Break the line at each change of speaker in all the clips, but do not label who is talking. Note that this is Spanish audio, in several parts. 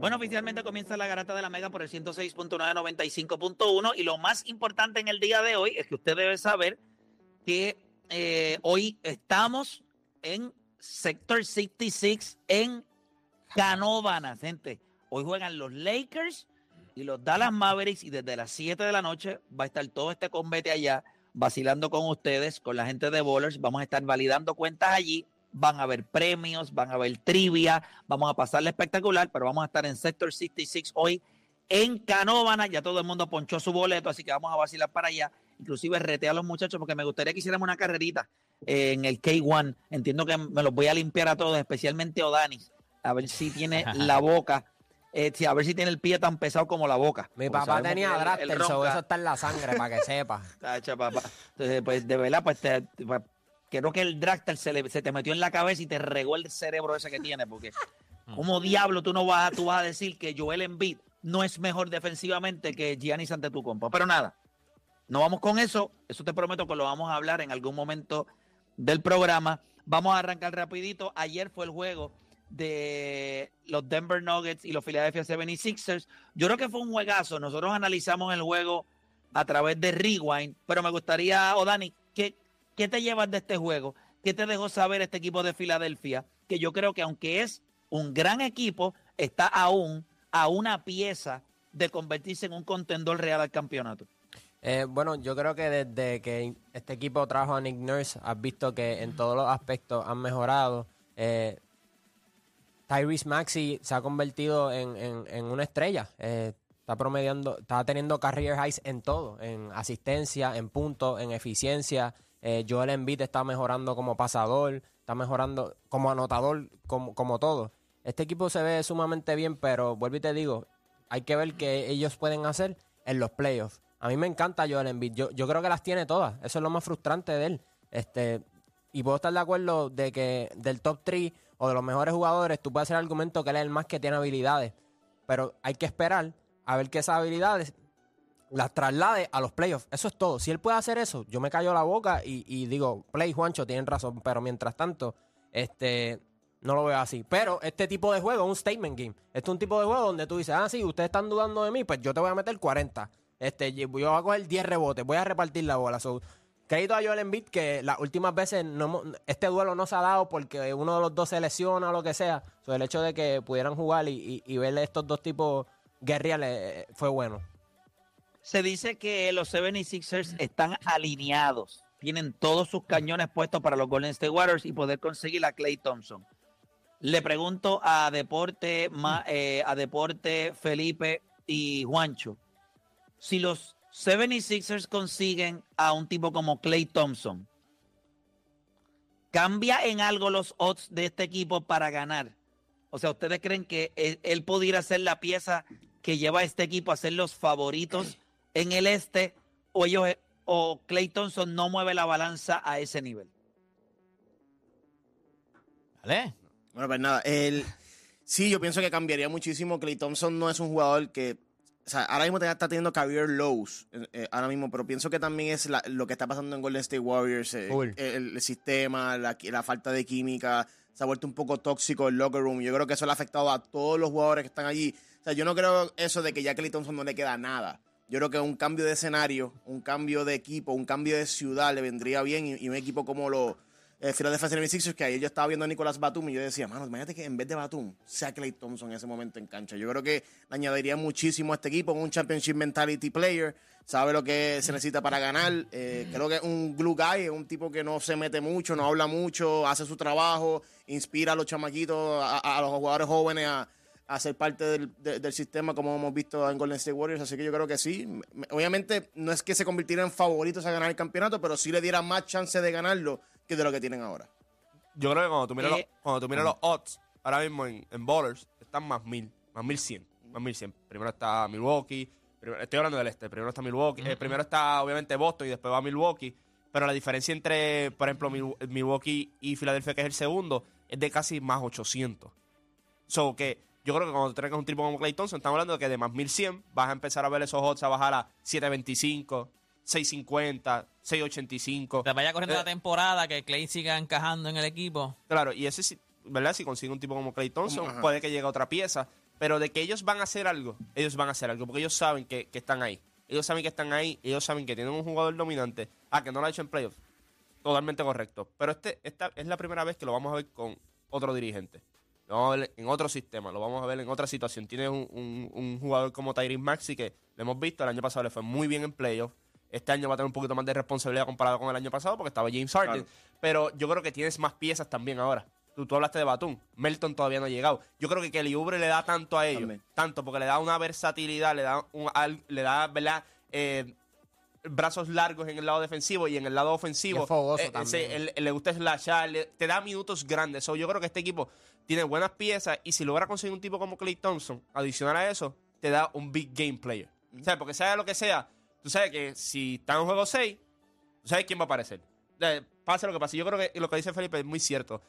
Bueno, oficialmente comienza la garata de la Mega por el 106.995.1 y lo más importante en el día de hoy es que usted debe saber que eh, hoy estamos en Sector 66 en Canóvanas, gente. Hoy juegan los Lakers y los Dallas Mavericks y desde las 7 de la noche va a estar todo este combate allá vacilando con ustedes, con la gente de Bowlers. Vamos a estar validando cuentas allí. Van a haber premios, van a haber trivia, vamos a pasarle espectacular, pero vamos a estar en Sector 66 hoy en Canóvana. Ya todo el mundo ponchó su boleto, así que vamos a vacilar para allá. Inclusive rete a los muchachos porque me gustaría que hiciéramos una carrerita eh, en el K1. Entiendo que me los voy a limpiar a todos, especialmente Odanis, a ver si tiene la boca, eh, a ver si tiene el pie tan pesado como la boca.
Mi papá tenía
ronca.
eso está en la sangre, para que sepa.
Tacha, papá. Entonces, pues de verdad, pues te, te- pues, creo que el Dractar se, le- se te metió en la cabeza y te regó el cerebro ese que tiene, porque como diablo tú no vas a, tú vas a decir que Joel Embiid no es mejor defensivamente que Giannis Antetokounmpo. Pero nada, no vamos con eso. Eso te prometo que lo vamos a hablar en algún momento del programa. Vamos a arrancar rapidito. Ayer fue el juego de los Denver Nuggets y los Philadelphia 76ers. Yo creo que fue un juegazo. Nosotros analizamos el juego a través de Rewind, pero me gustaría, Odani, ¿qué, ¿qué te llevas de este juego? ¿Qué te dejó saber este equipo de Filadelfia? Que yo creo que aunque es un gran equipo, está aún a una pieza de convertirse en un contendor real al campeonato.
Eh, bueno, yo creo que desde que este equipo trajo a Nick Nurse, has visto que en todos los aspectos han mejorado. Eh, Tyrese Maxey se ha convertido en una estrella. Eh, está promediando, está teniendo career highs en todo, en asistencia, en puntos, en eficiencia. Eh, Joel Embiid está mejorando como pasador, está mejorando como anotador, como, como todo. Este equipo se ve sumamente bien, pero vuelvo y te digo, hay que ver qué ellos pueden hacer en los playoffs. A mí me encanta Joel Embiid. Yo, yo creo que las tiene todas. Eso es lo más frustrante de él. Este, y puedo estar de acuerdo de que del top 3 o de los mejores jugadores, tú puedes hacer el argumento que él es el más que tiene habilidades. Pero hay que esperar a ver que esas habilidades las traslade a los playoffs. Eso es todo. Si él puede hacer eso, yo me callo la boca y, digo, play Juancho, tienen razón. Pero mientras tanto, este, no lo veo así. Pero este tipo de juego es un statement game. Este es un tipo de juego donde tú dices, ah, sí, ustedes están dudando de mí, pues yo te voy a meter 40. Este, yo voy a coger 10 rebotes, voy a repartir la bola. So, crédito a Joel Embiid que las últimas veces este duelo no se ha dado porque uno de los dos se lesiona o lo que sea. So, el hecho de que pudieran jugar y, y, y ver estos dos tipos guerreales eh, fue bueno.
Se dice que los 76ers están alineados. Tienen todos sus cañones puestos para los Golden State Warriors y poder conseguir a Clay Thompson. Le pregunto a Deporte, Ma- eh, a Deporte Felipe y Juancho, si los 76ers consiguen a un tipo como Clay Thompson, ¿cambia en algo los odds de este equipo para ganar? O sea, ¿ustedes creen que él, él pudiera ser la pieza que lleva a este equipo a ser los favoritos en el este o ellos o Clay Thompson no mueve la balanza a ese nivel?
Dale.
Bueno, pues nada, el, sí, yo pienso que cambiaría muchísimo. Clay Thompson no es un jugador que, o sea, ahora mismo está teniendo career lows, eh, eh, ahora mismo, pero pienso que también es la- lo que está pasando en Golden State Warriors, eh, el, el sistema, la, la falta de química, se ha vuelto un poco tóxico el locker room. Yo creo que eso le ha afectado a todos los jugadores que están allí. O sea, yo no creo eso de que ya a Clay Thompson no le queda nada. Yo creo que un cambio de escenario, un cambio de equipo, un cambio de ciudad le vendría bien y, y un equipo como los eh, Philadelphia 76ers, que ayer yo estaba viendo a Nicolás Batum y yo decía, mano, imagínate que en vez de Batum sea Clay Thompson en ese momento en cancha. Yo creo que le añadiría muchísimo a este equipo, un championship mentality player, sabe lo que se necesita para ganar. Eh, creo que es un glue guy, es un tipo que no se mete mucho, no habla mucho, hace su trabajo, inspira a los chamaquitos, a, a los jugadores jóvenes a, a ser parte del, de- del sistema como hemos visto en Golden State Warriors, así que yo creo que sí. Me- Obviamente no es que se convirtiera en favoritos a ganar el campeonato, pero sí le diera más chance de ganarlo que de lo que tienen ahora.
Yo creo que cuando tú miras,
Eh,
los, cuando tú miras los odds, ahora mismo en, en Bowlers, están más mil, más mil cien.
más 1100. Primero está Milwaukee, primero- estoy hablando del este, primero está Milwaukee, eh, primero está obviamente Boston y después va Milwaukee, pero la diferencia entre, por ejemplo, Mil- Milwaukee y Filadelfia, que es el segundo, es de casi más 800. So que yo creo que cuando tengas un tipo como Clay Thompson, estamos hablando de que de más 1100 vas a empezar a ver esos odds a bajar a 725, 650, 685.
Te vaya corriendo
Eh,
la temporada, que Clay siga encajando en el equipo.
Claro, y ese sí, ¿verdad? Si consigue un tipo como Clay Thompson,
Como-
puede que llegue otra pieza. Pero de que ellos van a hacer algo, ellos van a hacer algo, porque ellos saben que, que están ahí. Ellos saben que están ahí, ellos saben que tienen un jugador dominante. Ah, que no lo ha hecho en playoffs. Totalmente correcto. Pero este, esta es la primera vez que lo vamos a ver con otro dirigente. Lo vamos a ver en otro sistema, lo vamos a ver en otra situación. Tiene un, un- un jugador como Tyrese Maxi que lo hemos visto, el año pasado le fue muy bien en playoffs. Este año va a tener un poquito más de responsabilidad comparado con el año pasado porque estaba James Harden.
Claro.
Pero yo creo que tienes más piezas también ahora. Tú, tú hablaste de Batum. Melton todavía no ha llegado. Yo creo que Kelly Oubre le da tanto a ellos.
También.
Tanto porque le da una versatilidad, le da, un, le da ¿verdad? Eh, brazos largos en el lado defensivo y en el lado ofensivo.
Y es fogoso
eh,
también.
él- él le gusta slashar, le- te da minutos grandes. So, yo creo que este equipo tiene buenas piezas y si logra conseguir un tipo como Clay Thompson, adicional a eso, te da un big game player. O sea, porque sea lo que sea, tú sabes que si está en juego 6, tú sabes quién va a aparecer. Pase lo que pase. Yo creo que lo que dice Felipe es muy cierto.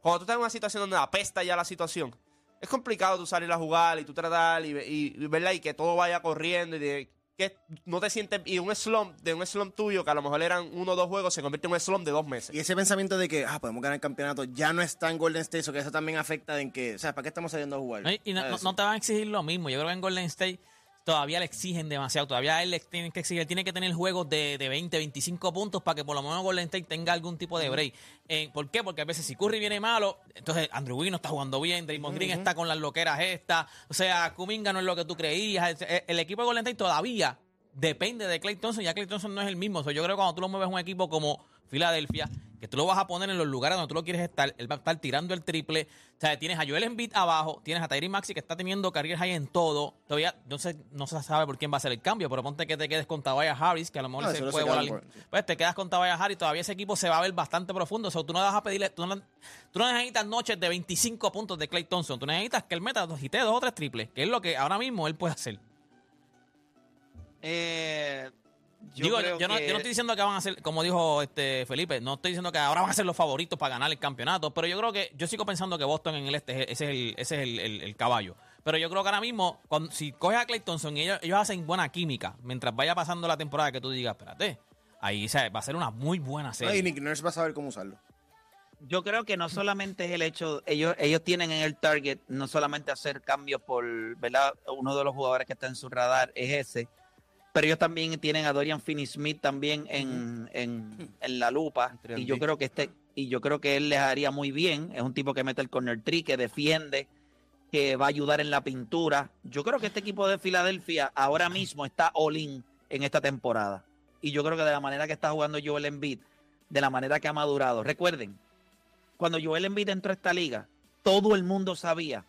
Cuando tú estás en una situación donde apesta ya la situación, es complicado tú salir a jugar y tú tratar y, y, y, ¿verdad? y que todo vaya corriendo y de que no te sientes y un slump de un slump tuyo que a lo mejor eran uno o dos juegos se convierte en un slump de dos meses.
Y ese pensamiento de que, ah, podemos ganar el campeonato, ya no está en Golden State, o que eso también afecta en que, o sea, ¿para qué estamos saliendo a jugar?
¿no? Y no te van a exigir lo mismo. Yo creo que en Golden State todavía le exigen demasiado. Todavía él le tienen que exigir. Él tiene que tener juegos de, de 20, 25 puntos para que por lo menos Golden State tenga algún tipo de break. Eh, ¿Por qué? Porque a veces si Curry viene malo, entonces Andrew Wiggins no está jugando bien, Draymond Green está con las loqueras estas. O sea, Kuminga no es lo que tú creías. El, el equipo de Golden State todavía depende de Clay Thompson. Ya Clay Thompson no es el mismo. O sea, yo creo que cuando tú lo mueves a un equipo como Filadelfia, que tú lo vas a poner en los lugares donde tú lo quieres estar, él va a estar tirando el triple. O sea, tienes a Joel Embiid abajo, tienes a Tyrese Maxi que está teniendo career high en todo. Todavía no se, no se sabe por quién va a ser el cambio, pero ponte que te quedes con Tabaya Harris, que a lo mejor
No,
se puede volar.
por-.
Pues te quedas con Tabaya Harris, todavía ese equipo se va a ver bastante profundo. O sea, tú no vas a pedirle, tú no, tú no necesitas noches de 25 puntos de Clay Thompson. Tú necesitas que él meta dos y te dos o tres triples, que es lo que ahora mismo él puede hacer.
Eh, yo
Digo,
creo
yo, no,
que-
yo no estoy diciendo que van a ser, como dijo este Felipe, no estoy diciendo que ahora van a ser los favoritos para ganar el campeonato, pero yo creo que, yo sigo pensando que Boston en el este, ese es el, ese es el, el- el caballo. Pero yo creo que ahora mismo, cuando, si coges a Clay Thompson y ellos, ellos hacen buena química, mientras vaya pasando la temporada que tú digas, espérate, ahí o sea, va a ser una muy buena
No,
serie.
y Nick Nurse va a saber cómo usarlo.
Yo creo que no solamente es el hecho, ellos, ellos tienen en el target no solamente hacer cambios por, ¿verdad? Uno de los jugadores que está en su radar es ese, pero ellos también tienen a Dorian Finney-Smith también en, en, en la lupa y yo creo que este y yo creo que él les haría muy bien. Es un tipo que mete el corner tree, que defiende, que va a ayudar en la pintura. Yo creo que este equipo de Filadelfia ahora mismo está all in en esta temporada y yo creo que de la manera que está jugando Joel Embiid, de la manera que ha madurado. Recuerden, cuando Joel Embiid entró a esta liga, todo el mundo sabía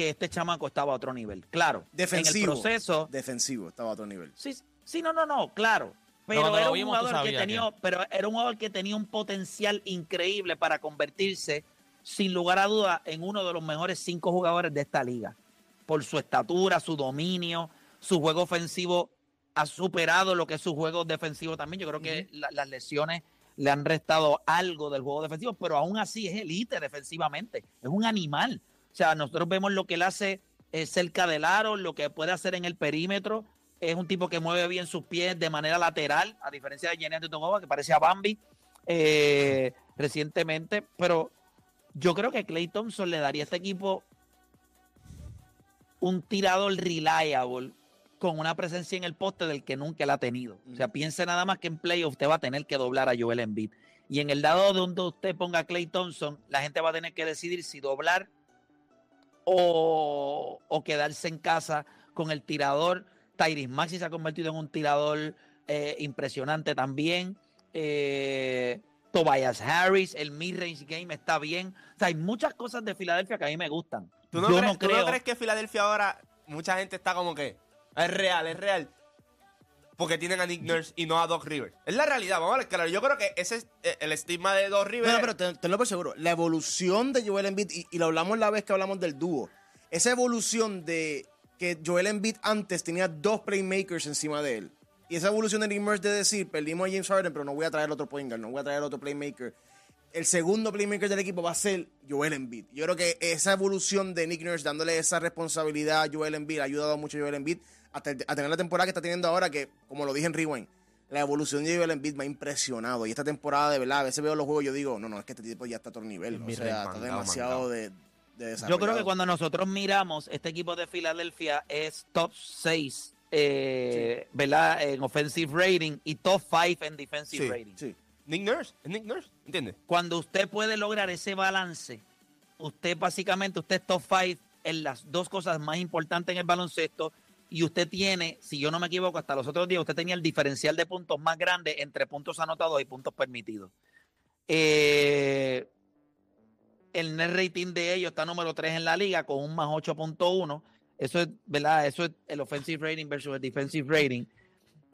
que este chamaco estaba a otro nivel. Claro,
Defensivo.
en el proceso,
Defensivo, estaba a otro nivel.
sí, sí, no, no, no, claro. Pero era un
vimos,
jugador que tenía, pero era un jugador que tenía un potencial increíble para convertirse, sin lugar a duda, en uno de los mejores cinco jugadores de esta liga. Por su estatura, su dominio, su juego ofensivo ha superado lo que es su juego defensivo también. Yo creo que la- las lesiones le han restado algo del juego defensivo, pero aún así es elite defensivamente. Es un animal. O sea, nosotros vemos lo que él hace eh, cerca del aro, lo que puede hacer en el perímetro. Es un tipo que mueve bien sus pies de manera lateral, a diferencia de Giannis Antetokounmpo, que parece a Bambi eh, recientemente. Pero yo creo que Clay Thompson le daría a este equipo un tirador reliable con una presencia en el poste del que nunca la ha tenido. O sea, piense nada más que en playoff usted va a tener que doblar a Joel Embiid. Y en el dado donde usted ponga a Clay Thompson, la gente va a tener que decidir si doblar o, o quedarse en casa con el tirador. Tyrese Maxi se ha convertido en un tirador eh, impresionante también. Eh, Tobias Harris, el mid-range game está bien. O sea, hay muchas cosas de Filadelfia que a mí me gustan.
¿Tú no,
Yo
crees,
no
tú no
creo-
crees que Filadelfia ahora, mucha gente está como que es real, es real? Porque tienen a Nick Nurse y no a Doc Rivers. Es la realidad, vamos a ver, claro. Yo creo que ese es eh, el estigma de Doc Rivers.
No, no, pero ten- tenlo por seguro. La evolución de Joel Embiid, y, y lo hablamos la vez que hablamos del dúo, esa evolución de que Joel Embiid antes tenía dos playmakers encima de él. Y esa evolución de Nick Nurse de decir, perdimos a James Harden, pero no voy a traer otro point guard, no voy a traer otro playmaker. El segundo playmaker del equipo va a ser Joel Embiid. Yo creo que esa evolución de Nick Nurse dándole esa responsabilidad a Joel Embiid ha ayudado mucho a Joel Embiid a tener la temporada que está teniendo ahora, que como lo dije en Rewind, la evolución de Joel Embiid me ha impresionado. Y esta temporada, de verdad, a veces veo los juegos y yo digo, no, no, es que este tipo ya está a otro nivel. O sea, está
mandado,
demasiado
mandado.
de, de
Yo creo que cuando nosotros miramos, este equipo de Filadelfia es top 6, eh, ¿verdad? En offensive rating y top 5 en defensive
Sí,
rating.
sí.
Nick Nurse, Nick Nurse, ¿entiendes?
Cuando usted puede lograr ese balance, usted básicamente, usted es top 5 en las dos cosas más importantes en el baloncesto y usted tiene, si yo no me equivoco, hasta los otros días, usted tenía el diferencial de puntos más grande entre puntos anotados y puntos permitidos. Eh, el net rating de ellos está número 3 en la liga con un más 8.1. Eso es, ¿verdad? Eso es el offensive rating versus el defensive rating.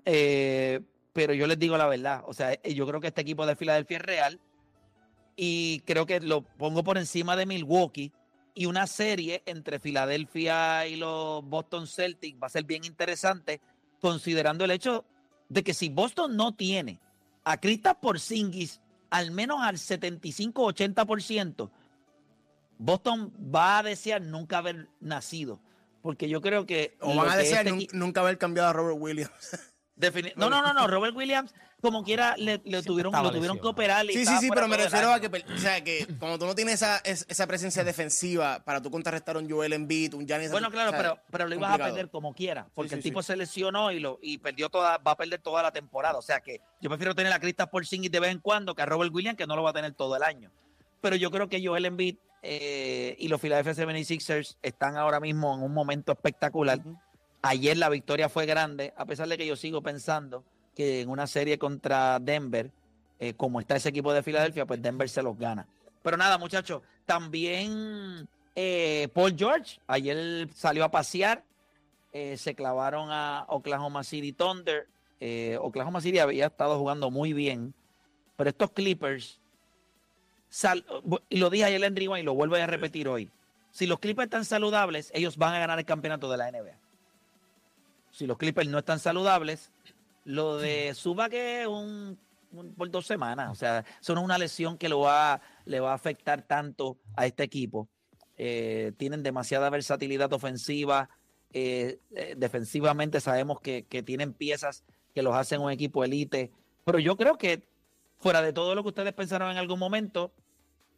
Eh, pero yo les digo la verdad. O sea, eh, yo creo que este equipo de Filadelfia es real. Y creo que lo pongo por encima de Milwaukee. Y una serie entre Filadelfia y los Boston Celtics va a ser bien interesante, considerando el hecho de que si Boston no tiene a Kristaps Porzingis al menos al 75-80%, Boston va a desear nunca haber nacido. Porque yo creo que.
O van a desear
este
nunca haber cambiado a Robert Williams.
No, no, no, no. Robert Williams, como quiera, le, le tuvieron, lo tuvieron que operar. y
Sí, sí, sí, pero me refiero a que, o sea, que cuando tú no tienes esa, es- esa presencia defensiva para tú contrarrestar a un Joel Embiid, un Giannis...
Bueno, claro,
o sea,
pero, pero lo ibas a perder como quiera, porque
sí,
el
sí.
tipo se lesionó y lo y perdió toda, va a perder toda la temporada. O sea que yo prefiero tener a Kristaps Porzingis de vez en cuando que a Robert Williams, que no lo va a tener todo el año. Pero yo creo que Joel Embiid eh, y los Philadelphia 76ers están ahora mismo en un momento espectacular. Ayer la victoria fue grande, a pesar de que yo sigo pensando que en una serie contra Denver, eh, como está ese equipo de Filadelfia, pues Denver se los gana. Pero nada, muchachos, también eh, Paul George, ayer salió a pasear, eh, se clavaron a Oklahoma City Thunder. Oklahoma City había estado jugando muy bien, pero estos Clippers, sal- y lo dije ayer en y lo vuelvo a repetir hoy, si los Clippers están saludables, ellos van a ganar el campeonato de la NBA. Si los Clippers no están saludables, lo de Suba que es un, un- por dos semanas, o sea, eso no es una lesión que lo va, le va a afectar tanto a este equipo. Eh, tienen demasiada versatilidad ofensiva, eh, eh, defensivamente sabemos que, que tienen piezas que los hacen un equipo elite, pero yo creo que fuera de todo lo que ustedes pensaron en algún momento,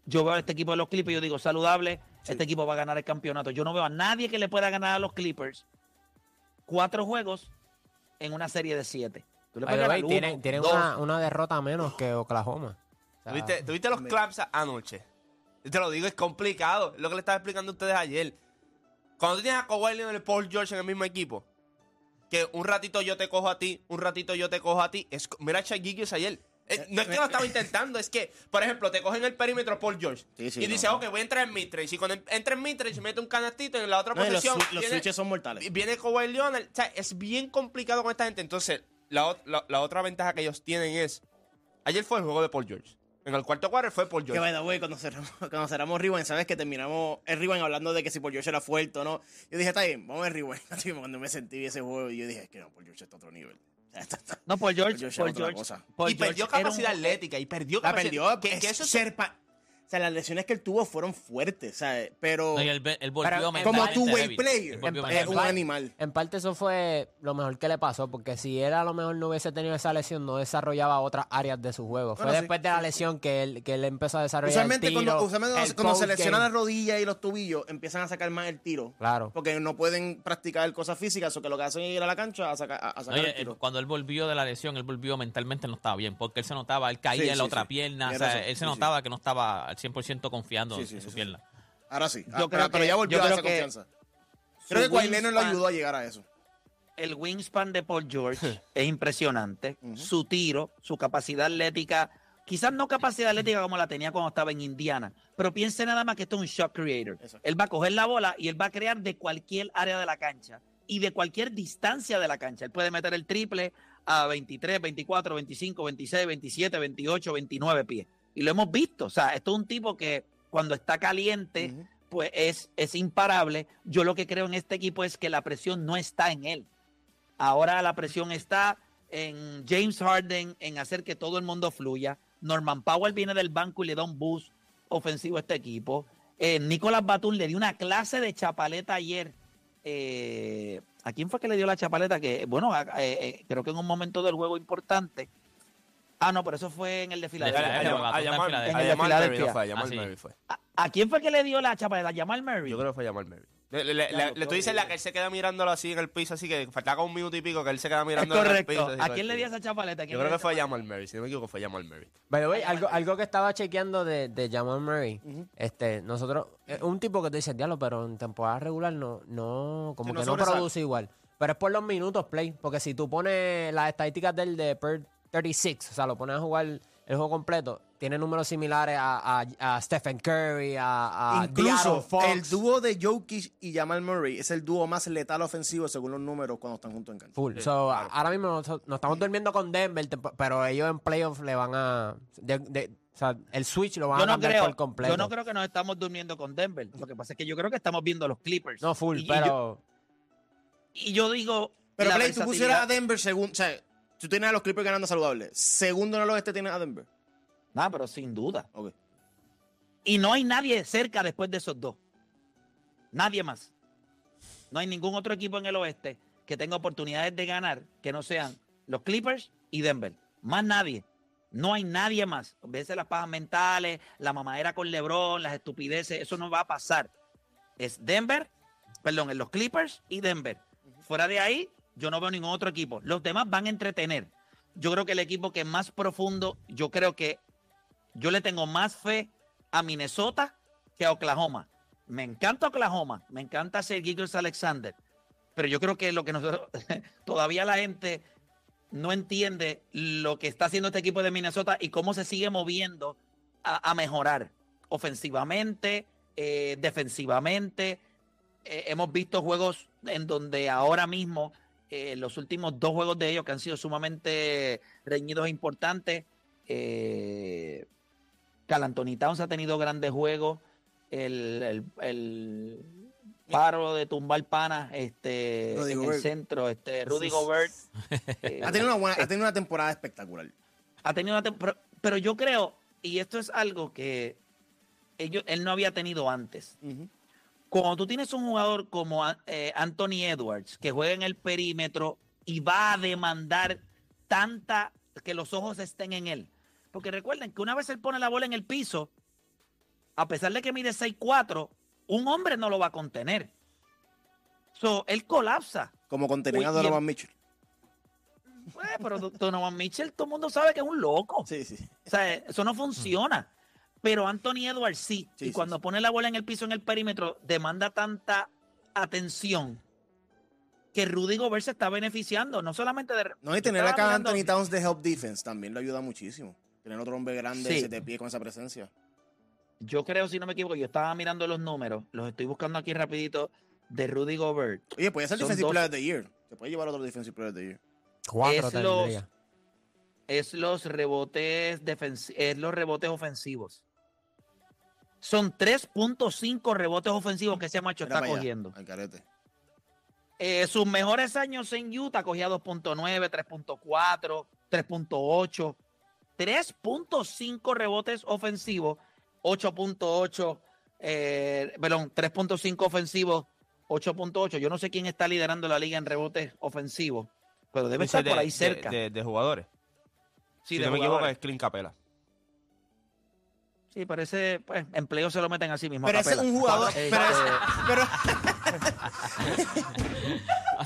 yo veo a este equipo de los Clippers y yo digo, saludable, este equipo va a ganar el campeonato. Yo no veo a nadie que le pueda ganar a los Clippers cuatro juegos en una serie de siete. Tú le uno,
tienen una, una derrota menos que Oklahoma. O sea,
¿Tuviste, tuviste los
me-
claps anoche? Yo te lo digo, es complicado. Es lo que le estaba explicando a ustedes ayer. Cuando tú tienes a Kawhi Leonard y Paul George en el mismo equipo, que un ratito yo te cojo a ti, un ratito yo te cojo a ti. Es, mira a Shai Gilgeous ayer. Eh, no es que lo estaba intentando, es que, por ejemplo, te cogen el perímetro Paul George
Sí, sí,
y
no,
dice,
no.
ok, voy a entrar en midrange. Y cuando entra en midrange, mete un canastito y en la otra
No, y los,
posición
los
viene-
switches son mortales.
Viene Kawhi Leonard. O sea, es bien complicado con esta gente. Entonces, la, ot- la- la otra ventaja que ellos tienen es. Ayer fue el juego de Paul George. En el cuarto quarter fue Paul
Que
George.
by the way, cuando cerramos, cuando cerramos Rewind, sabes que terminamos el Rewind hablando de que si Paul George era fuerte o no. Yo dije, está bien, vamos a Rewind. Así como cuando me sentí ese juego, yo dije, es que no, Paul George está a otro nivel.
No, por George,
Paul George
Paul George. Paul
y perdió
era un-
capacidad atlética. Y perdió
La
capacidad.
perdió.
Que, que eso es-
ser pa- O sea, las lesiones que él tuvo fueron fuertes, ¿sabes? Pero
No, él, él
como
débil.
two-way player,
en-
es un animal.
En parte eso fue lo mejor que le pasó, porque si él a lo mejor no hubiese tenido esa lesión, no desarrollaba otras áreas de su juego. Fue
sí,
después de la lesión que él, que él empezó a desarrollar
Usualmente
el
cuando,
tiro,
usualmente
el
cuando se lesionan
game.
las rodillas y los tubillos, empiezan a sacar más el tiro.
Claro.
Porque no pueden practicar cosas físicas, o que lo que hacen es ir a la cancha a sacar, a, sacar el
él-
tiro.
cuando él volvió de la lesión, él volvió mentalmente no estaba bien, porque él se notaba, él caía
Sí,
en la
sí,
otra
sí.
pierna, o sea,
razón,
él se
sí, sí.
notaba que no estaba 100% confiando
Sí,
en
sí,
su
sí, sí.
pierna.
Ahora sí.
Yo
Ah,
creo
pero, ya volvió
yo
a esa
que
confianza.
su
Creo que Kawhi Leonard lo ayudó a llegar a eso.
el wingspan de Paul George es impresionante. Su tiro, su capacidad atlética, quizás no capacidad atlética como la tenía cuando estaba en Indiana, pero piense nada más que esto es un shot creator. Él va a coger la bola y él va a crear de cualquier área de la cancha y de cualquier distancia de la cancha. Él puede meter el triple a 23, 24, 25, 26, 27, 28, 29 pies. Y lo hemos visto. O sea, esto es un tipo que cuando está caliente, pues es, es imparable. Yo lo que creo en este equipo es que la presión no está en él. Ahora la presión está en James Harden, en hacer que todo el mundo fluya. Norman Powell viene del banco y le da un boost ofensivo a este equipo. Eh, Nicolás Batum le dio una clase de chapaleta ayer. Eh, ¿A quién fue que le dio la chapaleta? Que, bueno, eh, eh, creo que en un momento del juego importante. Ah, no, pero eso fue en el de
A,
Filadelfia.
A- a
en
a
el de
no
Filadelfia.
a.
¿A, a quién fue que le dio la chapaleta? ¿Jamal Murray?
Yo creo que fue llamar Murray. Le, le- le-
Claro,
le- tú dices la que él se queda mirándolo así en el piso, así que faltaba un minuto y pico que él se queda mirando en el
correcto.
piso. así
¿A
todo
quién le dio esa chapaleta? ¿Quién
Yo creo que fue
esa
Jamal Murray, si no me equivoco fue Jamal Murray.
By the way,
Jamal
algo, algo que estaba chequeando de, de Jamal Murray, este, nosotros, es un tipo que te dice, diablo, pero en temporada regular no, no, como
Sí, no
que no
sobresale".
produce igual. Pero es por los minutos play, porque si tú pones las estadísticas del de per 36, o sea, lo pones a jugar el juego completo, tiene números similares a, a- a Stephen Curry, a, a
Incluso
Fox.
el dúo de Jokic y Jamal Murray es el dúo más letal ofensivo según los números cuando están juntos en cancha.
Full. So, Ahora mismo nos, nos estamos durmiendo con Denver, pero ellos en playoff le van a... de- de- o sea, el switch lo van
Yo
a
no,
cambiar
creo,
por completo.
yo no creo que nos estamos durmiendo con Denver. Lo que pasa es que yo creo que estamos viendo a los Clippers.
No, full,
Y- y
pero...
yo- Y yo, digo.
Pero
la
Play, tú pusieras a Denver segundo. O sea, tú tienes a los Clippers ganando saludable. Segundo en el oeste tienes a Denver.
Ah, pero sin duda.
Ok.
Y no hay nadie cerca después de esos dos. Nadie más. No hay ningún otro equipo en el oeste que tenga oportunidades de ganar que no sean los Clippers y Denver. Más nadie. No hay nadie más. A veces las pajas mentales, la mamadera con LeBron, las estupideces, eso no va a pasar. Es Denver, perdón, en los Clippers y Denver. Fuera de ahí, yo no veo ningún otro equipo. Los demás van a entretener. Yo creo que el equipo que es más profundo, yo creo que yo le tengo más fe a Minnesota que a Oklahoma. Me encanta Oklahoma, me encanta ser Gilgeous Alexander, pero yo creo que lo que nosotros, todavía la gente no entiende lo que está haciendo este equipo de Minnesota y cómo se sigue moviendo a, a mejorar ofensivamente, eh, defensivamente. Eh, hemos visto juegos en donde ahora mismo, eh, los últimos dos juegos de ellos que han sido sumamente reñidos e importantes, eh, Cal Anthony Towns ha tenido grandes juegos. El, el- el paro de tumbar panas este,
Rudy
en el centro, este, Rudy Gobert. eh,
Ha tenido una, buena, ha tenido una temporada espectacular.
ha tenido una pero, pero yo creo, y esto es algo que ellos, él no había tenido antes. Cuando tú tienes un jugador como eh, Anthony Edwards, que juega en el perímetro y va a demandar tanta que los ojos estén en él. Porque recuerden que una vez él pone la bola en el piso, a pesar de que mide 6'4, un hombre no lo va a contener. So, él colapsa.
Como contenía a Donovan
el-
Mitchell.
Pues, pero Donovan Mitchell, todo el mundo sabe que es un loco.
Sí, sí.
O sea, eso no funciona. Pero Anthony Edwards sí.
Sí,
y
sí,
cuando
sí.
pone la bola en el piso en el perímetro, demanda tanta atención que Rudy Gobert se está beneficiando. No solamente de.
No, y
yo
tener acá a Anthony Towns de help defense también lo ayuda muchísimo. Tener otro hombre grande
Sí.
pie con esa presencia.
Yo creo, si no me equivoco, yo estaba mirando los números, los estoy buscando aquí rapidito, de Rudy Gobert.
Oye, puede ser
Son
Defensive
dos-
Player of the Year. Se puede llevar otro Defensive Player of the Year.
Cuatro
es los-. Es los rebotes defensi- es los rebotes ofensivos. Son 3.5 rebotes ofensivos que ese macho
Mira
está
allá,
cogiendo.
al carete.
Eh, sus mejores años en Utah cogía 2.9, 3.4, 3.8, 3.5 rebotes ofensivos, 8.8, eh, perdón, 3.5 ofensivos, 8.8. Yo no sé quién está liderando la liga en rebotes ofensivos, pero debe
Dice
estar por
de-
ahí
de-
cerca.
De, de jugadores.
sí,
si
de
no me equivoco, es Clint Capela.
Sí, pero ese pues, empleo se lo meten así mismo. a
Pero ese es un jugador.
Este,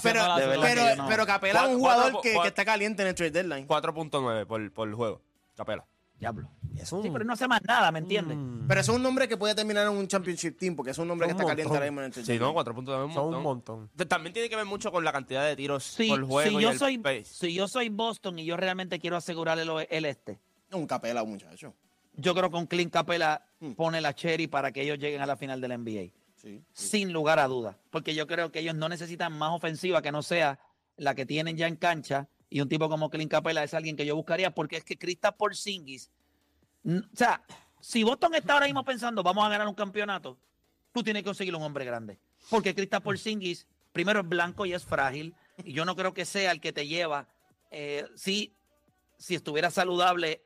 Pero, pero, pero, Capela es un
Cuatro-
jugador
cuatro-
que,
cuatro-
que está caliente en el trade deadline.
4.9 por, por juego. Capela.
Diablo.
Es un,
Sí, pero no hace más nada, ¿me entiendes?
Mm.
Pero es un nombre que puede terminar en un championship team, porque es un nombre que está caliente
montón.
ahora mismo en el trade
Sí, no. 4.9 es un
son un
montón.
montón.
También tiene que ver mucho con la cantidad de tiros
Si,
por juego
si
y
yo
el
soy,
pace.
si yo soy Boston y yo realmente quiero asegurar el, el este,
Un Capela, muchacho.
Yo creo que un Clint Capela
Hmm.
pone la cherry para que ellos lleguen a la final del NBA.
Sí, sí.
Sin lugar a dudas. Porque yo creo que ellos no necesitan más ofensiva que no sea la que tienen ya en cancha. Y un tipo como Clint Capela es alguien que yo buscaría porque es que Krista Porzingis. O sea, si Boston está ahora mismo pensando, vamos a ganar un campeonato, tú tienes que conseguir un hombre grande. Porque Kristaps Porzingis, primero es blanco y es frágil, y yo no creo que sea el que te lleva. eh, sí, si estuviera saludable,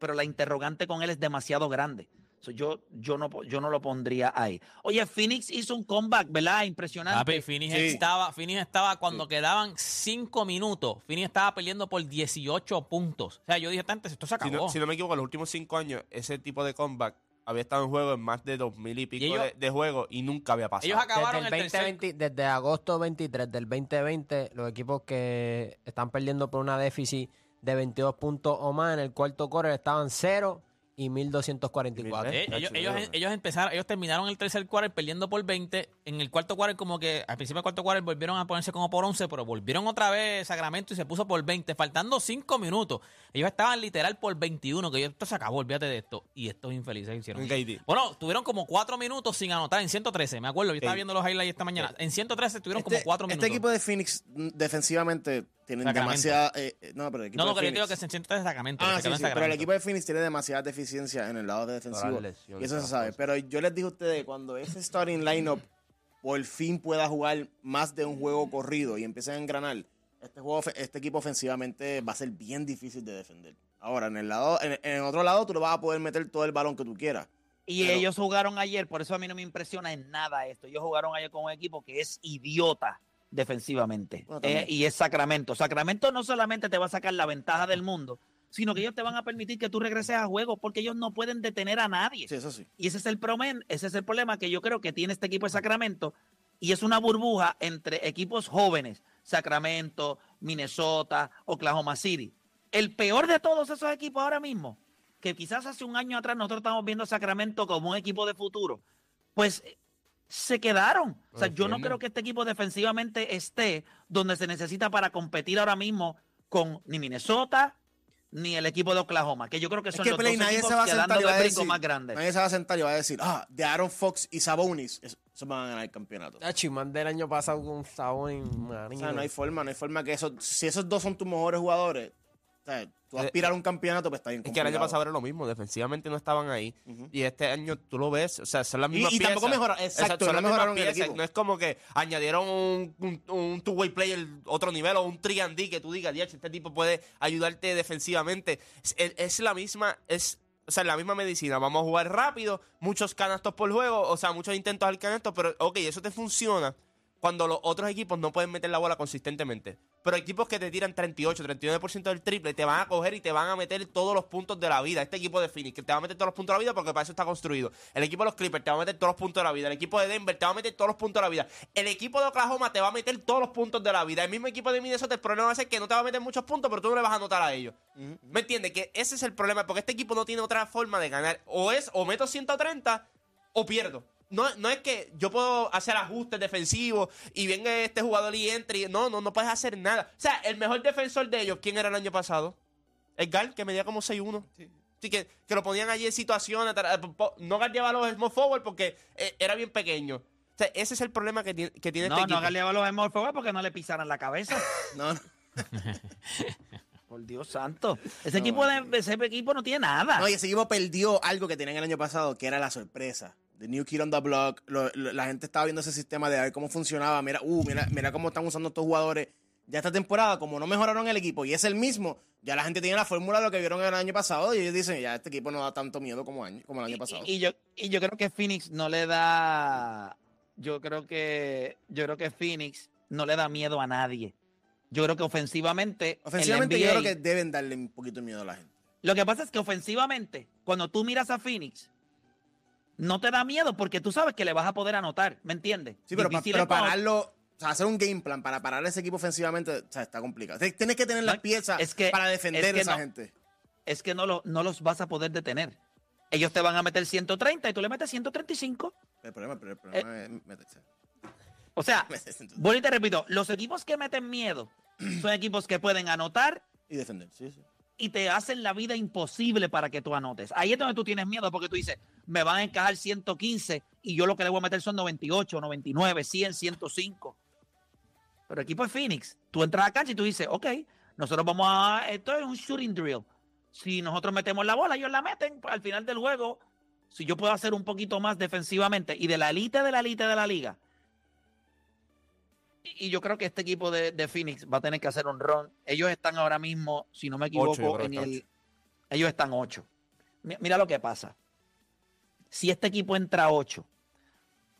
pero la interrogante con él es demasiado grande. So, yo, yo, no, yo no lo pondría ahí. Oye, Phoenix hizo un comeback, ¿verdad? Impresionante.
Papi, Phoenix
Sí.
estaba, Phoenix estaba cuando quedaban 5 minutos. Phoenix estaba peleando por 18 puntos. O sea, yo dije, antes esto se
Si
acabó.
no, si no me equivoco, en los últimos cinco años, ese tipo de comeback había estado en juego en más de dos mil y pico
ellos-
de, de juegos y nunca había pasado.
Ellos acabaron
Desde,
el
el
tercer-
2020 desde agosto 23 del 2020, los equipos que están perdiendo por una déficit de 22 puntos o más en el cuarto quarter estaban 0 y 1244.
Eh, ellos, ellos, ellos empezaron, ellos terminaron el tercer quarter perdiendo por 20. En el cuarto quarter, como que al principio del cuarto quarter volvieron a ponerse como por 11, pero volvieron otra vez Sacramento y se puso por 20, faltando 5 minutos. Ellos estaban literal por 21, que yo, esto se acabó, olvídate de esto. Y estos infelices hicieron.
Un KD.
Bueno, tuvieron como 4 minutos sin anotar en 113, me acuerdo. Yo estaba viendo los highlights esta mañana. En 113 tuvieron como
Este-
4 minutos.
Este equipo de Phoenix mm, defensivamente tienen
Sacramento.
demasiada. eh, eh, no, pero el equipo
no, no,
de
que yo
Phoenix-
que en 113 es Sacramento.
Ah,
se
sí,
quedó en
sí, pero el
Sacramento.
equipo de Phoenix tiene demasiada deficiencia en el lado defensivo.
Todas las lesiones,
Y eso se
todas
sabe. Pero yo les dije a ustedes, cuando ese starting lineup por fin pueda jugar más de un juego corrido y empiecen a engranar, este, juego, ofe- este equipo ofensivamente va a ser bien difícil de defender. Ahora, en el lado, en, en el otro lado, tú le vas a poder meter todo el balón que tú quieras.
Y
Pero-
ellos jugaron ayer, por eso a mí no me impresiona en nada esto. Ellos jugaron ayer con un equipo que es idiota defensivamente.
Bueno.
Eh, y es Sacramento. Sacramento no solamente te va a sacar la ventaja del mundo, sino que ellos te van a permitir que tú regreses a juego porque ellos no pueden detener a nadie.
Sí, eso sí.
Y ese es el problema, ese es el problema que yo creo que tiene este equipo de Sacramento. Y es una burbuja entre equipos jóvenes, Sacramento, Minnesota, Oklahoma City. El peor de todos esos equipos ahora mismo, que quizás hace un año atrás nosotros estamos viendo a Sacramento como un equipo de futuro, pues se quedaron. O sea, yo no creo que este equipo defensivamente esté donde se necesita para competir ahora mismo con ni Minnesota ni el equipo de Oklahoma, que yo creo que
Es
son
que
los
Play,
dos
nadie
equipos
se va a
que dan
sentar y va
los
a
brincos
decir,
más grandes.
nadie se va a sentar y va a decir, ah, de Aaron Fox y Sabonis, eso, eso van a ganar el campeonato.
Ah, Chimán del año pasado con Sabón
O sea, no hay forma, no hay forma que eso, si esos dos son tus mejores jugadores, o sea, tú aspirar a un campeonato, pues está bien
Es que el año pasado era lo mismo, defensivamente no estaban ahí. Y este año tú lo ves, o sea, son las
Y-
mismas
y
piezas.
tampoco mejoraron, exacto,
son
no
las mismas
mejoraron
piezas. No es como que añadieron un, un, un two-way player otro nivel o un 3D que tú digas, "Diache, este tipo puede ayudarte defensivamente. Es la misma, es... O sea, la misma medicina. Vamos a jugar rápido, muchos canastos por juego, o sea, muchos intentos al canasto, pero ok, eso te funciona cuando los otros equipos no pueden meter la bola consistentemente. Pero equipos que te tiran 38, 39% del triple, te van a coger y te van a meter todos los puntos de la vida. Este equipo de Phoenix, que te va a meter todos los puntos de la vida porque para eso está construido. El equipo de los Clippers te va a meter todos los puntos de la vida. El equipo de Denver te va a meter todos los puntos de la vida. El equipo de Oklahoma te va a meter todos los puntos de la vida. El mismo equipo de Minnesota, el problema va a ser que no te va a meter muchos puntos, pero tú no le vas a anotar a ellos. ¿Me entiendes? Que ese es el problema, porque este equipo no tiene otra forma de ganar. O es, o meto 130 o pierdo. No, no es que yo puedo hacer ajustes defensivos y venga este jugador y entre. y- No, no, no puedes hacer nada. O sea, el mejor defensor de ellos, ¿quién era el año pasado? Edgar, que medía como 6'1. Así que, que lo ponían allí en situaciones. No guardiaba los small forward porque eh, era bien pequeño. O sea, ese es el problema que tiene, que tiene
No,
este
no
equipo.
galeaba los Small Forward porque no le pisaran la cabeza.
No, no.
Por Dios santo. Ese equipo de ese equipo no tiene nada.
No, y ese equipo perdió algo que tenían el año pasado, que era la sorpresa. The New Kid on the Block. Lo- lo- la gente estaba viendo ese sistema de ver cómo funcionaba. Mira, uh, mira, mira cómo están usando estos jugadores. Ya esta temporada, como no mejoraron el equipo y es el mismo, ya la gente tiene la fórmula de lo que vieron el año pasado y ellos dicen, ya este equipo no da tanto miedo como, año, como el año pasado.
Y, y yo, y yo creo que Phoenix no le da. Yo creo que. Yo creo que Phoenix no le da miedo a nadie. Yo creo que ofensivamente.
Ofensivamente yo creo que deben darle un poquito de miedo a la gente.
Lo que pasa es que ofensivamente, cuando tú miras a Phoenix, no te da miedo porque tú sabes que le vas a poder anotar, ¿me entiendes?
Sí, pero, pa- pero pararlo, o sea, hacer un game plan para parar ese equipo ofensivamente, o sea, está complicado. Tienes que tener las piezas
es que-
para defender
es que
a esa
no.
gente.
es que no, lo- no los vas a poder detener. Ellos te van a meter 130 y tú le metes 135.
El problema, el problema
Eh.
es meterse.
O sea, y te repito, los equipos que meten miedo son equipos que pueden anotar
y defender. Sí, sí.
y te hacen la vida imposible para que tú anotes. Ahí es donde tú tienes miedo porque tú dices, me van a encajar 115 y yo lo que le voy a meter son 98, 99, 100, 105. Pero equipo de Phoenix, tú entras a cancha y tú dices, ok, nosotros vamos a, esto es un shooting drill. Si nosotros metemos la bola, ellos la meten, pues, al final del juego si yo puedo hacer un poquito más defensivamente y de la elite de la elite de la liga. Y y yo creo que este equipo de, de Phoenix va a tener que hacer un run. Ellos están ahora mismo, si no me equivoco, en el, ellos están 8. Mira lo que pasa. Si este equipo entra a 8,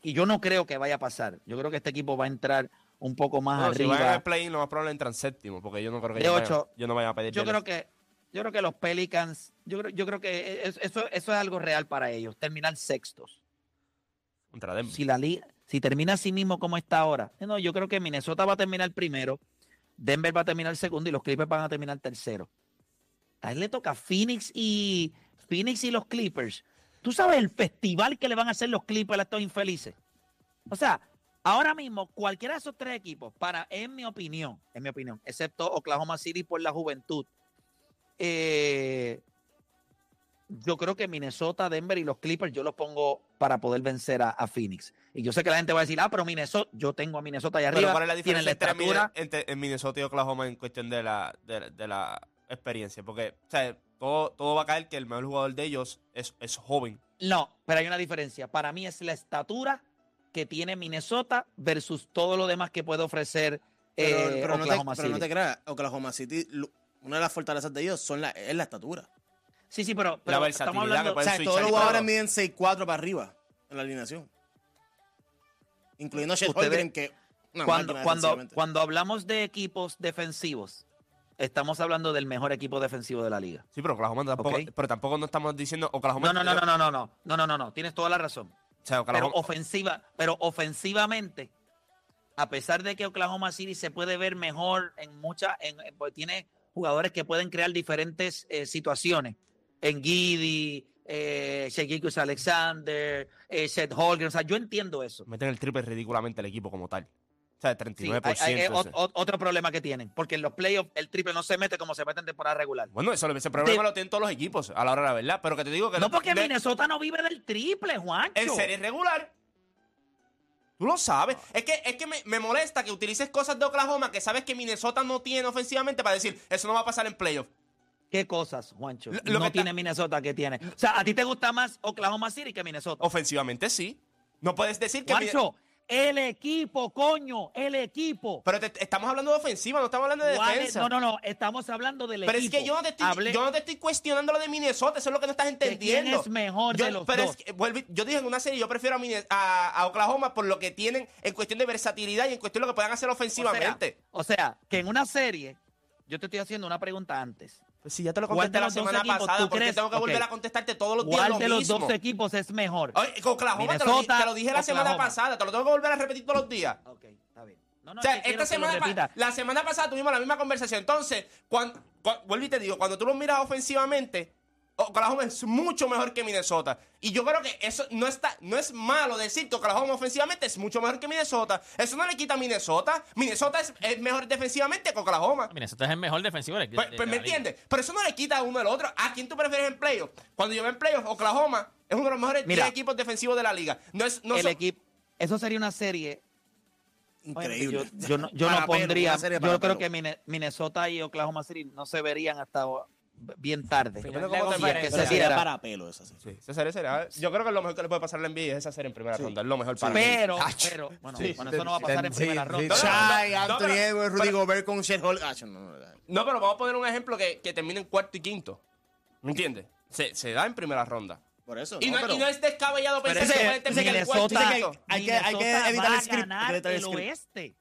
y yo no creo que vaya a pasar, yo creo que este equipo va a entrar un poco más
si
arriba.
van al play-in, lo más probable entran séptimo, porque yo no creo que
De
vayan- yo no vaya a pedir.
Yo creo que yo creo que los Pelicans, yo creo, yo creo que es- eso, eso es algo real para ellos, terminar sextos.
contra Denver.
Si la liga, si termina así mismo como está ahora, no, yo creo que Minnesota va a terminar primero, Denver va a terminar segundo y los Clippers van a terminar tercero. A él le toca Phoenix y Phoenix y los Clippers. ¿Tú sabes el festival que le van a hacer los Clippers a estos infelices? O sea, ahora mismo cualquiera de esos tres equipos, para, en mi opinión, en mi opinión, excepto Oklahoma City por la juventud, eh, yo creo que Minnesota, Denver y los Clippers yo los pongo para poder vencer a, a Phoenix. Y yo sé que la gente va a decir, ah, pero Minnesota, yo tengo a Minnesota allá
Pero
arriba.
¿cuál es la
tienen la
diferencia entre, Minnesota y Oklahoma en cuestión de la, de, de la experiencia? Porque, o sea, todo, todo va a caer que el mejor jugador de ellos es, es joven.
No, pero hay una diferencia. Para mí es la estatura que tiene Minnesota versus todo lo demás que puede ofrecer
Pero,
eh,
pero no te,
Oklahoma
pero no
City.
te creas, Oklahoma City, una de las fortalezas de ellos son la, es la estatura.
Sí, sí, pero, pero
La
estamos
versatilidad
hablando...
que
O sea, todos los jugadores miden 6'4 para arriba en la alineación. Incluyendo a Chet
Ustedes-
Holmgren, que
cuando, cuando, cuando hablamos de equipos defensivos, estamos hablando del mejor equipo defensivo de la liga.
Sí, pero Oklahoma tampoco, pero tampoco no estamos diciendo Oklahoma.
No, no, no, no, no, no, no, no, no, no, no, tienes toda la razón.
O sea,
Pero
Oklahoma,
ofensiva, pero ofensivamente, a pesar de que Oklahoma City se puede ver mejor en muchas, en, en- pues tiene jugadores que pueden crear diferentes eh, situaciones. En Giddy, eh, Shea Alexander, eh, Seth Holger, o sea, yo entiendo eso.
meten el triple ridículamente el equipo como tal. O sea,
Sí,
39%.
hay- eh, otro problema que tienen, porque en los playoffs el triple no se mete como se mete en temporada regular.
bueno, eso, ese problema
Sí.
lo tienen todos los equipos a la hora de la verdad. Pero que te digo que
No porque
de-
Minnesota no vive del triple, Juancho.
En serie regular. Tú lo sabes. Es que, es que me, me molesta que utilices cosas de Oklahoma que sabes que Minnesota no tiene ofensivamente para decir, eso no va a pasar en playoff.
¿Qué cosas, Juancho?
Lo- lo
no
que
tiene Minnesota que tiene. O sea, ¿a ti te gusta más Oklahoma City que Minnesota?
Ofensivamente sí. No puedes decir que...
Juancho, el equipo, coño, el equipo.
Pero te- estamos hablando de ofensiva, no estamos hablando de defensa.
No, no, no, estamos hablando del
Pero
equipo.
es que yo no, te estoy,
Hablé-
yo no te estoy cuestionando lo de Minnesota, eso es lo que no estás
¿De quién
entendiendo.
es mejor
yo,
de los
pero
dos?
Es que, vuelve- yo dije en una serie, yo prefiero a, a, a Oklahoma por lo que tienen en cuestión de versatilidad y en cuestión de lo que puedan hacer
o sea,
ofensivamente.
o sea, que en una serie, yo te estoy haciendo una pregunta antes.
Pues si ya te lo
¿Cuál de
contesté la semana
equipos
pasada, porque
crees?
tengo que volver a contestarte todos los días
¿Cuál
lo
de los dos equipos es mejor?
Oye, Oklahoma te lo, te lo dije la semana pasada, te lo tengo que volver a repetir todos los días.
Ok, está bien. No, no,
o sea,
es que quiero
esta semana, la semana pasada tuvimos la misma conversación. Entonces, cuando, vuelvo y te digo, cuando tú lo miras ofensivamente, Oklahoma es mucho mejor que Minnesota. Y yo creo que eso no está, no es malo decir que Oklahoma ofensivamente es mucho mejor que Minnesota. Eso no le quita a Minnesota. Minnesota es, es mejor defensivamente que Oklahoma.
Minnesota es el mejor defensivo de,
Pues,
de-
pues
de
me entiendes. Pero eso no le quita a uno al otro. ¿A quién tú prefieres en playoff? Cuando yo veo en playoff, Oklahoma es uno de los mejores
Mira.
10 equipos defensivos de la liga. No es, no
el
son-
equipo, eso sería una serie
Increíble.
Yo, yo no, yo
Para
no pondría. Yo creo
pelo.
que Minnesota y Oklahoma City no se verían hasta bien tarde.
Cómo te
que diera.
para pelo esa. Sí,
Yo creo que lo mejor que le puede pasar a la NBA es esa serie en primera ronda. Es lo mejor para.
Pero, pero, bueno,
Sí,
bueno,
sí,
eso no va a
sí,
pasar en primera ronda.
no,
Anthony
pero-
Edwards, Rudy
pero-
Gobert con Chet Holmgren. No, no, no.
No, pero vamos a poner un ejemplo que, que termine en cuarto y quinto. ¿Me entiendes? Se, se da en primera ronda.
Por eso.
Y no,
pero-
y no es descabellado pensar que puede terminar en cuarto y
Minnesota,
quinto.
hay que- hay que evitar el script,
ganar
el
oeste.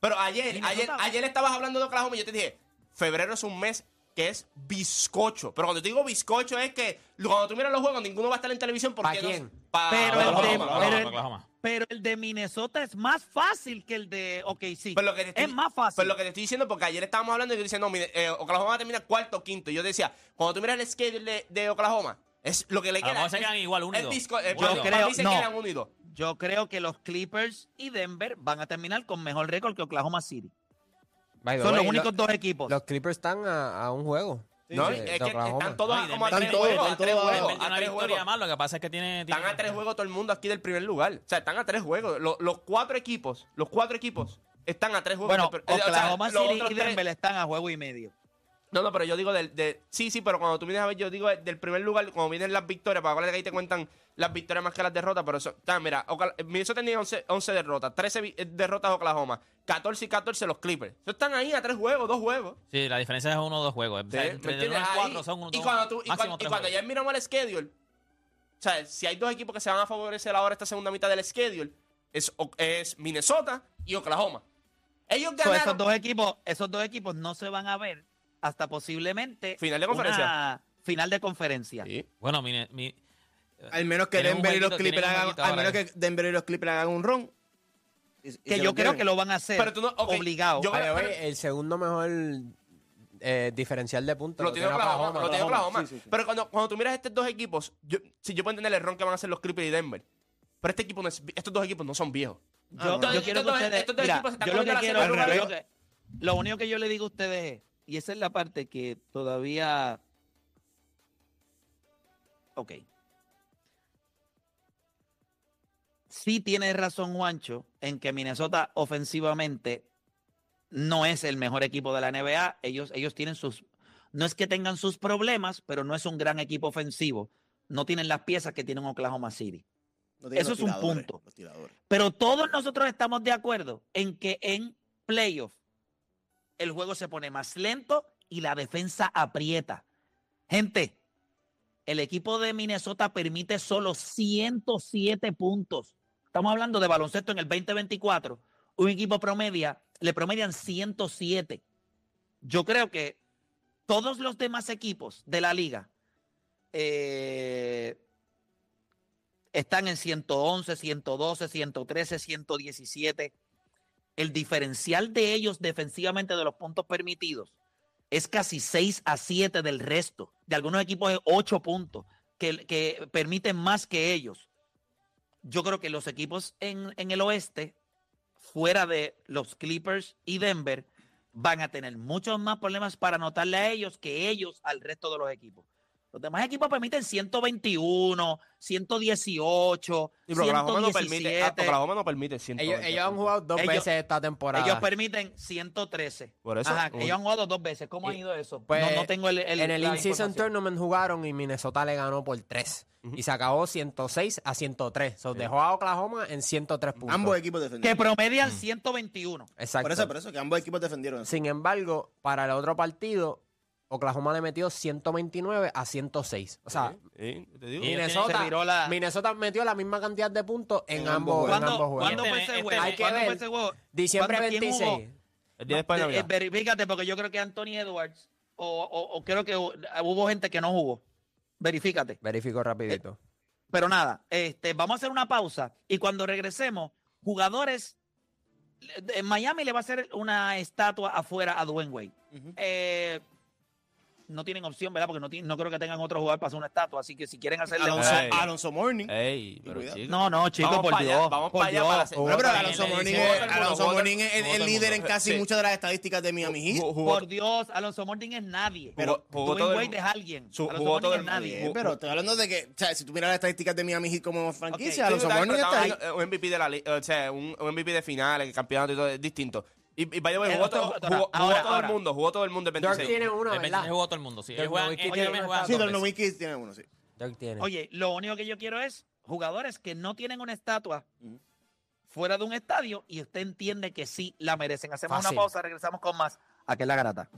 Pero ayer, ayer, ayer estabas hablando de Oklahoma y yo te dije, febrero es un mes que es bizcocho. Pero cuando te digo bizcocho es que cuando tú miras los juegos, ninguno va a estar en televisión porque
¿Pa
no-
quién?
pa-
Pero el, de,
Oklahoma,
pero, el-
Oklahoma.
pero el de Minnesota es más fácil que el de OKC.
Lo que te estoy-
es más fácil.
Pues lo que te estoy diciendo, porque ayer estábamos hablando y yo decía, no, mire, eh, Oklahoma va a terminar cuarto o quinto. Y yo decía, cuando tú miras el schedule de, de Oklahoma, es lo que le queda.
se quedan igual,
eh,
Uno y
para-
dos.
para
creo-
mí se
no.
quedan uno y dos.
Yo creo que los Clippers y Denver van a terminar con mejor récord que Oklahoma City.
By the
Son
way,
los únicos
lo-
dos equipos.
Los Clippers están a, a un juego.
No, es que están todos a- como a tres juegos. A
están
tres
todos
juegos. A
una
tres
victoria
juegos.
más, lo que pasa es que tiene...
Están a tres juegos todo el mundo aquí del primer lugar. O sea, están a tres juegos. Los, los cuatro equipos, los cuatro equipos están a tres juegos.
bueno,
del- o sea,
Oklahoma City y
tres-
Denver están a juego y medio.
No, no, pero yo digo del, de, sí, sí, pero cuando tú vienes a ver, yo digo del primer lugar, cuando vienen las victorias, para que ahí te cuentan las victorias más que las derrotas, pero eso, está, mira, Minnesota tenía 11, 11 derrotas, 13 vi- eh, derrotas Oklahoma, 14 y 14 los Clippers. Eso están ahí a tres juegos, dos juegos.
Sí, la diferencia es uno o dos juegos. Y cuatro
Ahí-
son uno,
y
dos,
cuando, tú, y cuando, y cuando ya miramos el schedule, o sea, si hay dos equipos que se van a favorecer ahora esta segunda mitad del schedule, es, es Minnesota y Oklahoma. Ellos
So,
ganaron.
esos dos equipos, esos dos equipos no se van a ver hasta posiblemente
Final de conferencia.
una final de conferencia.
Sí.
Bueno, mi, mi-
Al menos que Denver y los Clippers hagan, al menos
que-
que Denver y los Clippers hagan un ron. y- y se
Que yo creo que lo van a hacer
Pero tú no- ok,
obligado.
yo- pero-
el segundo mejor eh, diferencial de puntos
Lo tiene Oklahoma. Lo tiene Oklahoma.
Sí, sí, sí.
Pero cuando, cuando tú miras estos dos equipos, yo, sí, yo puedo entender el ron que van a hacer los Clippers y Denver. Pero este equipo no es- estos dos equipos no son viejos.
Yo,
Ah, no.
yo quiero que
Estos dos-
ustedes.
estos dos
mira,
equipos se están
yo lo que quiero
al
lo que- lo único que yo le digo a ustedes es, y esa es la parte que todavía. Ok. Sí tiene razón Juancho en que Minnesota ofensivamente no es el mejor equipo de la NBA. Ellos, ellos tienen sus. No es que tengan sus problemas, pero no es un gran equipo ofensivo. No tienen las piezas que tiene Oklahoma City.
No tienen
eso es un punto. Pero todos nosotros estamos de acuerdo en que en playoff el juego se pone más lento y la defensa aprieta. Gente, el equipo de Minnesota permite solo 107 puntos. Estamos hablando de baloncesto en el 2024. Un equipo promedia, le promedian 107. Yo creo que todos los demás equipos de la liga eh, están en 111, 112, 113, 117. El diferencial de ellos defensivamente de los puntos permitidos es casi 6 a 7 del resto. De algunos equipos es 8 puntos que, que permiten más que ellos. Yo creo que los equipos en, en el oeste, fuera de los Clippers y Denver, van a tener muchos más problemas para anotarle a ellos que ellos al resto de los equipos. Los demás equipos permiten 121, 118,
Y pero Oklahoma no permite, ah,
117.
Oklahoma no permite
Ellos,
120
ellos han jugado dos
Ellos-
veces esta temporada.
Ellos permiten 113.
Por eso,
Ajá,
un-
ellos han jugado dos veces. ¿Cómo ha ido eso?
pues,
no, no tengo el, el-
en el In-Season. Tournament jugaron y Minnesota le ganó por 3. Y se acabó 106 a 103. So, dejó a Oklahoma en 103 puntos.
Ambos equipos
Que
defendieron.
promedian 121.
Exacto.
Por eso, por eso, que ambos equipos defendieron. eso.
Sin embargo, para el otro partido, Oklahoma le metió 129 a 106. O sea,
Sí, te digo.
Y-
Minnesota,
se viró la-
Minnesota metió la misma cantidad de puntos en,
En
ambos,
ambos
en
¿Cuándo,
ambos juegos.
¿cuándo fue
Este-
ese juego?
hay que
¿Cuándo
ver.
fue ese juego?
Diciembre
¿Cuándo- quién
26.
jugó?
El día después de
Eh,
Navidad.
verifícate, porque yo creo que Anthony Edwards, o, o- o creo que hu- hubo gente que no jugó. Verifícate.
Verifico rapidito.
Pero nada, este, vamos a hacer una pausa y cuando regresemos, jugadores, en Miami le va a hacer una estatua afuera a Dwayne Wade. Eh, no tienen opción, ¿verdad? Porque no, tienen- no creo que tengan otro jugador para hacer una estatua, así que si quieren hacerle
Alonso. Alonso Morning.
Ey, pero
cuidado.
chico.
No, no, chicos,
Vamos
por
para
Dios.
allá, vamos
por
para allá
Dios.
para hacer-
Bueno, pero
Jugó
Alonso Morning, es,
el
Alonso
mundo,
Morning es el,
jugó
el
todo el
líder en casi
Sí.
muchas de las estadísticas de Miami Heat.
Jugó- jugó-
Por Dios, Alonso Morning es nadie. Pero
jugó todo
Dwayne
el-
Wade es alguien.
su-
Alonso
jugó
Morning
todo
es nadie.
Pero estoy hablando de que, o sea, si tú miras las estadísticas de Miami Heat como franquicia, Alonso Morning está ahí.
estaba- Un MVP de la o sea, un, MVP de finales, el campeonato y todo es distinto. Y, y by the way,
Eh,
jugó, todo- jugó- todo
ahora.
el mundo, jugó todo el mundo el
Dirk
26.
tiene una,
El 26
¿verdad?
jugó todo el mundo, sí.
Dirk
juegan-
tiene
juegan
Sí. Nowitzki tiene uno, sí.
Dirk tiene.
Oye, lo único que yo quiero es jugadores que no tienen una estatua fuera de un estadio y usted entiende que sí la merecen. Hacemos
Fácil.
una pausa, regresamos con más. Aquí en la garata.